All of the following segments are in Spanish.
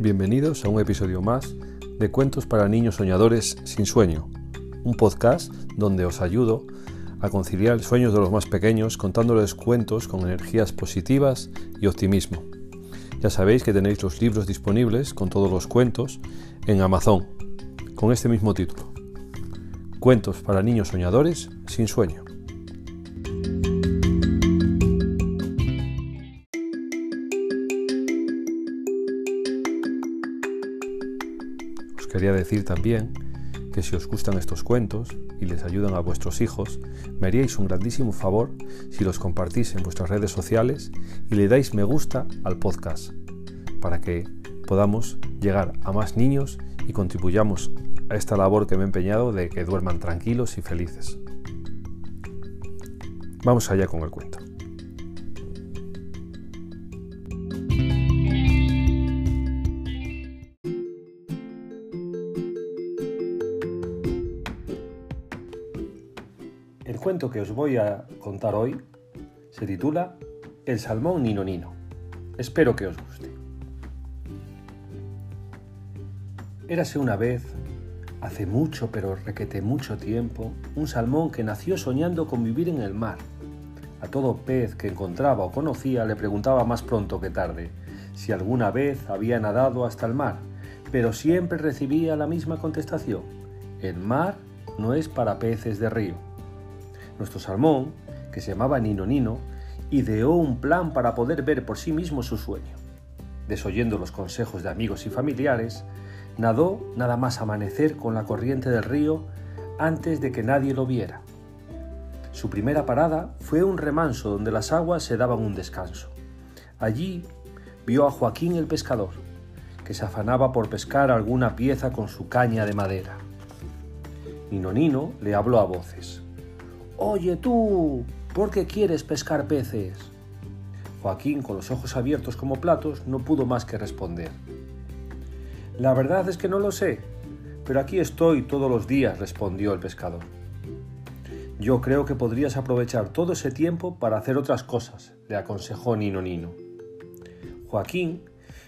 Bienvenidos a un episodio más de Cuentos para Niños Soñadores sin Sueño, un podcast donde os ayudo a conciliar sueños de los más pequeños contándoles cuentos con energías positivas y optimismo. Ya sabéis que tenéis los libros disponibles con todos los cuentos en Amazon, con este mismo título. Cuentos para niños soñadores sin sueño. Quería decir también que si os gustan estos cuentos y les ayudan a vuestros hijos, me haríais un grandísimo favor si los compartís en vuestras redes sociales y le dais me gusta al podcast para que podamos llegar a más niños y contribuyamos a esta labor que me he empeñado de que duerman tranquilos y felices. Vamos allá con el cuento. El cuento que os voy a contar hoy se titula El salmón Nino Nino. Espero que os guste. Érase una vez, hace mucho pero requete mucho tiempo, un salmón que nació soñando con vivir en el mar. A todo pez que encontraba o conocía le preguntaba más pronto que tarde si alguna vez había nadado hasta el mar, pero siempre recibía la misma contestación. El mar no es para peces de río. Nuestro salmón, que se llamaba Nino Nino, ideó un plan para poder ver por sí mismo su sueño. Desoyendo los consejos de amigos y familiares, nadó nada más amanecer con la corriente del río antes de que nadie lo viera. Su primera parada fue un remanso donde las aguas se daban un descanso. Allí vio a Joaquín el pescador, que se afanaba por pescar alguna pieza con su caña de madera. Nino Nino le habló a voces. Oye tú, ¿por qué quieres pescar peces? Joaquín, con los ojos abiertos como platos, no pudo más que responder. La verdad es que no lo sé, pero aquí estoy todos los días, respondió el pescador. Yo creo que podrías aprovechar todo ese tiempo para hacer otras cosas, le aconsejó Nino Nino. Joaquín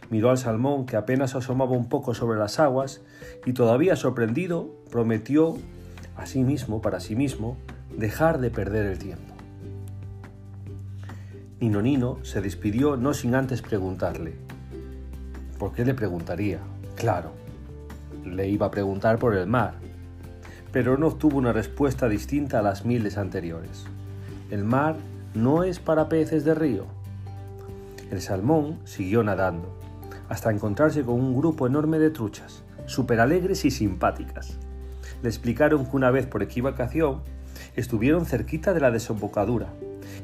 miró al salmón que apenas asomaba un poco sobre las aguas y todavía sorprendido prometió a sí mismo, para sí mismo, dejar de perder el tiempo. Nino Nino se despidió no sin antes preguntarle. ¿Por qué le preguntaría? Claro, le iba a preguntar por el mar, pero no obtuvo una respuesta distinta a las miles anteriores. El mar no es para peces de río. El salmón siguió nadando, hasta encontrarse con un grupo enorme de truchas, súper alegres y simpáticas. Le explicaron que una vez por equivocación estuvieron cerquita de la desembocadura,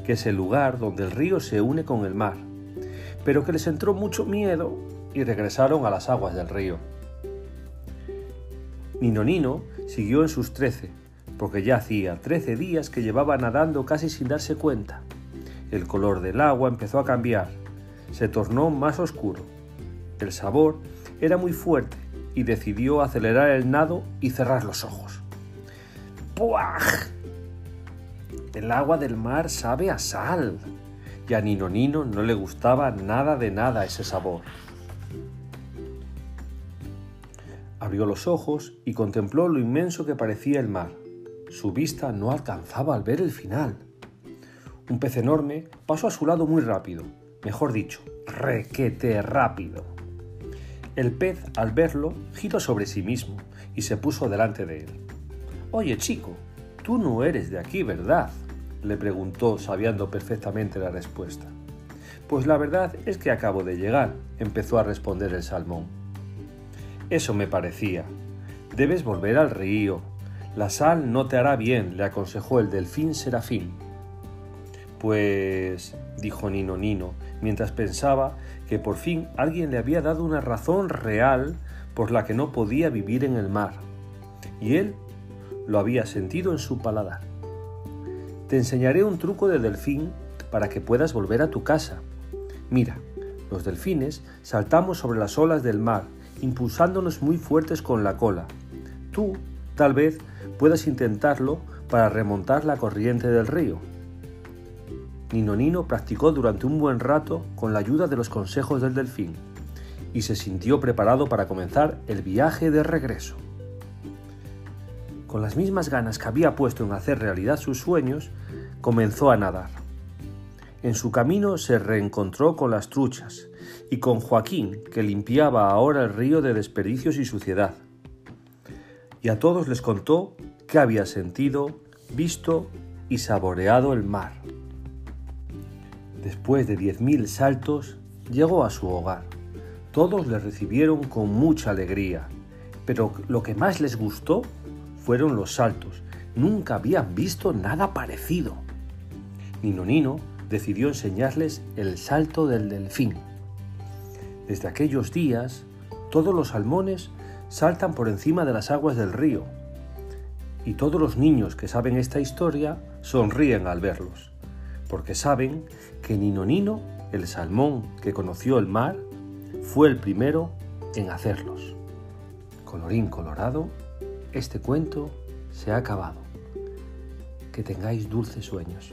que es el lugar donde el río se une con el mar, pero que les entró mucho miedo y regresaron a las aguas del río. Nino Nino siguió en sus trece, porque ya hacía trece días que llevaba nadando casi sin darse cuenta. El color del agua empezó a cambiar, se tornó más oscuro. El sabor era muy fuerte y decidió acelerar el nado y cerrar los ojos. ¡Puaj! El agua del mar sabe a sal. Y a Nino Nino no le gustaba nada de nada ese sabor. Abrió los ojos y contempló lo inmenso que parecía el mar. Su vista no alcanzaba al ver el final. Un pez enorme pasó a su lado muy rápido, mejor dicho, requete rápido. El pez, al verlo, giró sobre sí mismo y se puso delante de él. Oye, chico, tú no eres de aquí, ¿verdad? Le preguntó sabiendo perfectamente la respuesta. Pues la verdad es que acabo de llegar, empezó a responder el salmón. Eso me parecía. Debes volver al río. La sal no te hará bien, le aconsejó el delfín Serafín. Pues, dijo Nino Nino, mientras pensaba que por fin alguien le había dado una razón real por la que no podía vivir en el mar. Y él lo había sentido en su paladar. Te enseñaré un truco de delfín para que puedas volver a tu casa. Mira, los delfines saltamos sobre las olas del mar, impulsándonos muy fuertes con la cola. Tú, tal vez, puedas intentarlo para remontar la corriente del río. Nino Nino practicó durante un buen rato con la ayuda de los consejos del delfín, y se sintió preparado para comenzar el viaje de regreso. Con las mismas ganas que había puesto en hacer realidad sus sueños, comenzó a nadar. En su camino se reencontró con las truchas y con Joaquín, que limpiaba ahora el río de desperdicios y suciedad. Y a todos les contó que había sentido, visto y saboreado el mar. Después de diez mil saltos, llegó a su hogar. Todos le recibieron con mucha alegría, pero lo que más les gustó fueron los saltos. Nunca habían visto nada parecido. Nino Nino decidió enseñarles el salto del delfín. Desde aquellos días, todos los salmones saltan por encima de las aguas del río. Y todos los niños que saben esta historia sonríen al verlos, porque saben que Nino Nino, el salmón que conoció el mar, fue el primero en hacerlos. Colorín colorado, este cuento se ha acabado. Que tengáis dulces sueños.